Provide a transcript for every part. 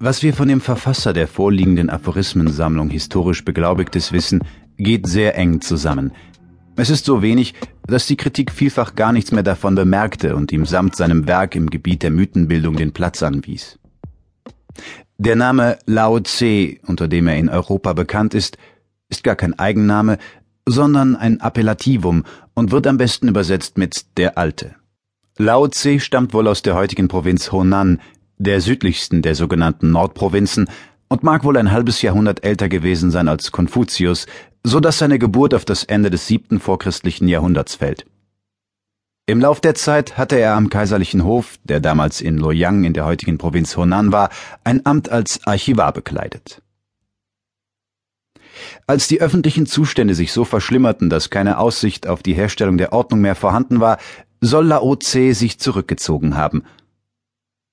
Was wir von dem Verfasser der vorliegenden Aphorismensammlung historisch Beglaubigtes wissen, geht sehr eng zusammen. Es ist so wenig, dass die Kritik vielfach gar nichts mehr davon bemerkte und ihm samt seinem Werk im Gebiet der Mythenbildung den Platz anwies. Der Name Lao Tse, unter dem er in Europa bekannt ist, ist gar kein Eigenname, sondern ein Appellativum und wird am besten übersetzt mit der Alte. Lao Tse stammt wohl aus der heutigen Provinz Honan, der südlichsten der sogenannten Nordprovinzen, und mag wohl ein halbes Jahrhundert älter gewesen sein als Konfuzius, so dass seine Geburt auf das Ende des siebten vorchristlichen Jahrhunderts fällt. Im Lauf der Zeit hatte er am kaiserlichen Hof, der damals in Luoyang in der heutigen Provinz Honan war, ein Amt als Archivar bekleidet. Als die öffentlichen Zustände sich so verschlimmerten, dass keine Aussicht auf die Herstellung der Ordnung mehr vorhanden war, soll Lao Tse sich zurückgezogen haben –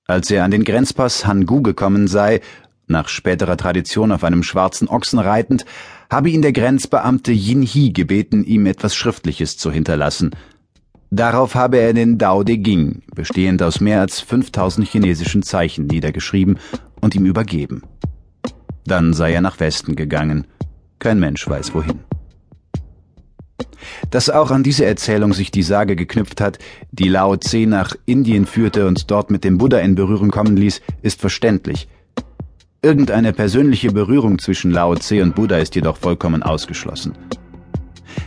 als er an den Grenzpass Hangu gekommen sei, nach späterer Tradition auf einem schwarzen Ochsen reitend, habe ihn der Grenzbeamte Yin Hi gebeten, ihm etwas Schriftliches zu hinterlassen. Darauf habe er den Dao De Ging, bestehend aus mehr als 5000 chinesischen Zeichen, niedergeschrieben und ihm übergeben. Dann sei er nach Westen gegangen. Kein Mensch weiß wohin. Dass auch an diese Erzählung sich die Sage geknüpft hat, die Lao Tse nach Indien führte und dort mit dem Buddha in Berührung kommen ließ, ist verständlich. Irgendeine persönliche Berührung zwischen Lao Tse und Buddha ist jedoch vollkommen ausgeschlossen.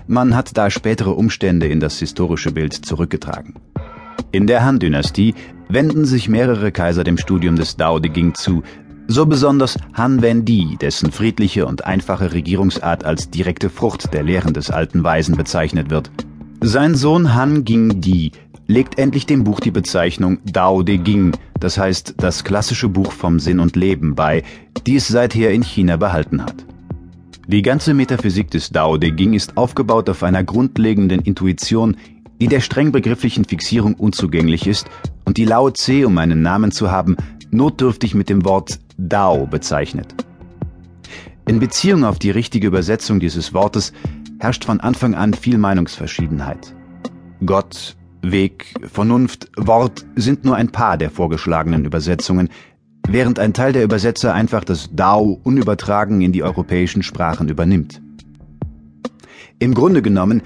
Man hat da spätere Umstände in das historische Bild zurückgetragen. In der Han-Dynastie wenden sich mehrere Kaiser dem Studium des Dao De Ging zu, so besonders Han Wendi, dessen friedliche und einfache Regierungsart als direkte Frucht der Lehren des alten Weisen bezeichnet wird. Sein Sohn Han Ging Di legt endlich dem Buch die Bezeichnung Dao De Ging, das heißt das klassische Buch vom Sinn und Leben bei, die es seither in China behalten hat. Die ganze Metaphysik des Dao De Ging ist aufgebaut auf einer grundlegenden Intuition, die der streng begrifflichen Fixierung unzugänglich ist und die Lao Tse, um einen Namen zu haben, notdürftig mit dem Wort Dao bezeichnet. In Beziehung auf die richtige Übersetzung dieses Wortes herrscht von Anfang an viel Meinungsverschiedenheit. Gott, Weg, Vernunft, Wort sind nur ein paar der vorgeschlagenen Übersetzungen, während ein Teil der Übersetzer einfach das Dao unübertragen in die europäischen Sprachen übernimmt. Im Grunde genommen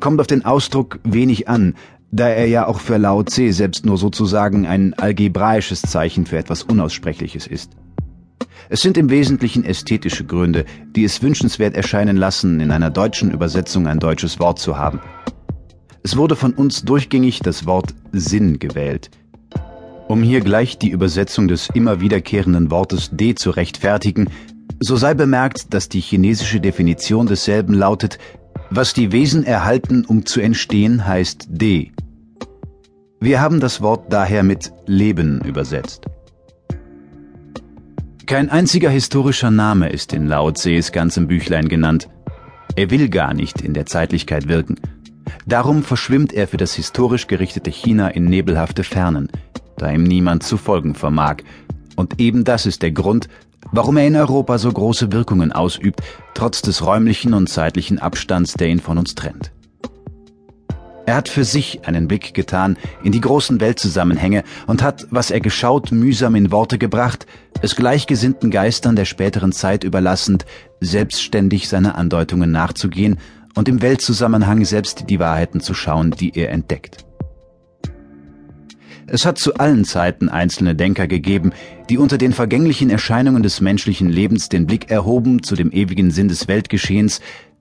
kommt auf den Ausdruck wenig an, da er ja auch für Lao Tse selbst nur sozusagen ein algebraisches Zeichen für etwas Unaussprechliches ist. Es sind im Wesentlichen ästhetische Gründe, die es wünschenswert erscheinen lassen, in einer deutschen Übersetzung ein deutsches Wort zu haben. Es wurde von uns durchgängig das Wort Sinn gewählt. Um hier gleich die Übersetzung des immer wiederkehrenden Wortes D zu rechtfertigen, so sei bemerkt, dass die chinesische Definition desselben lautet, was die Wesen erhalten, um zu entstehen, heißt D. Wir haben das Wort daher mit Leben übersetzt. Kein einziger historischer Name ist in Lao Tses ganzem Büchlein genannt. Er will gar nicht in der Zeitlichkeit wirken. Darum verschwimmt er für das historisch gerichtete China in nebelhafte Fernen, da ihm niemand zu folgen vermag. Und eben das ist der Grund, warum er in Europa so große Wirkungen ausübt, trotz des räumlichen und zeitlichen Abstands, der ihn von uns trennt. Er hat für sich einen Blick getan in die großen Weltzusammenhänge und hat, was er geschaut, mühsam in Worte gebracht, es gleichgesinnten Geistern der späteren Zeit überlassend, selbstständig seine Andeutungen nachzugehen und im Weltzusammenhang selbst die Wahrheiten zu schauen, die er entdeckt. Es hat zu allen Zeiten einzelne Denker gegeben, die unter den vergänglichen Erscheinungen des menschlichen Lebens den Blick erhoben zu dem ewigen Sinn des Weltgeschehens,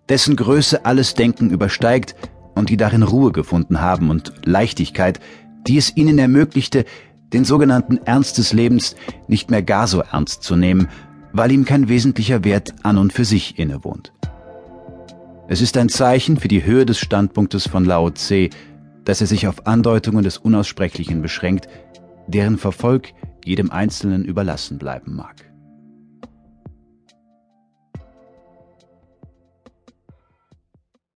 dessen Größe alles Denken übersteigt und die darin Ruhe gefunden haben und Leichtigkeit, die es ihnen ermöglichte, den sogenannten Ernst des Lebens nicht mehr gar so ernst zu nehmen, weil ihm kein wesentlicher Wert an und für sich innewohnt. Es ist ein Zeichen für die Höhe des Standpunktes von Lao Tse, dass er sich auf Andeutungen des Unaussprechlichen beschränkt, deren Verfolg jedem Einzelnen überlassen bleiben mag.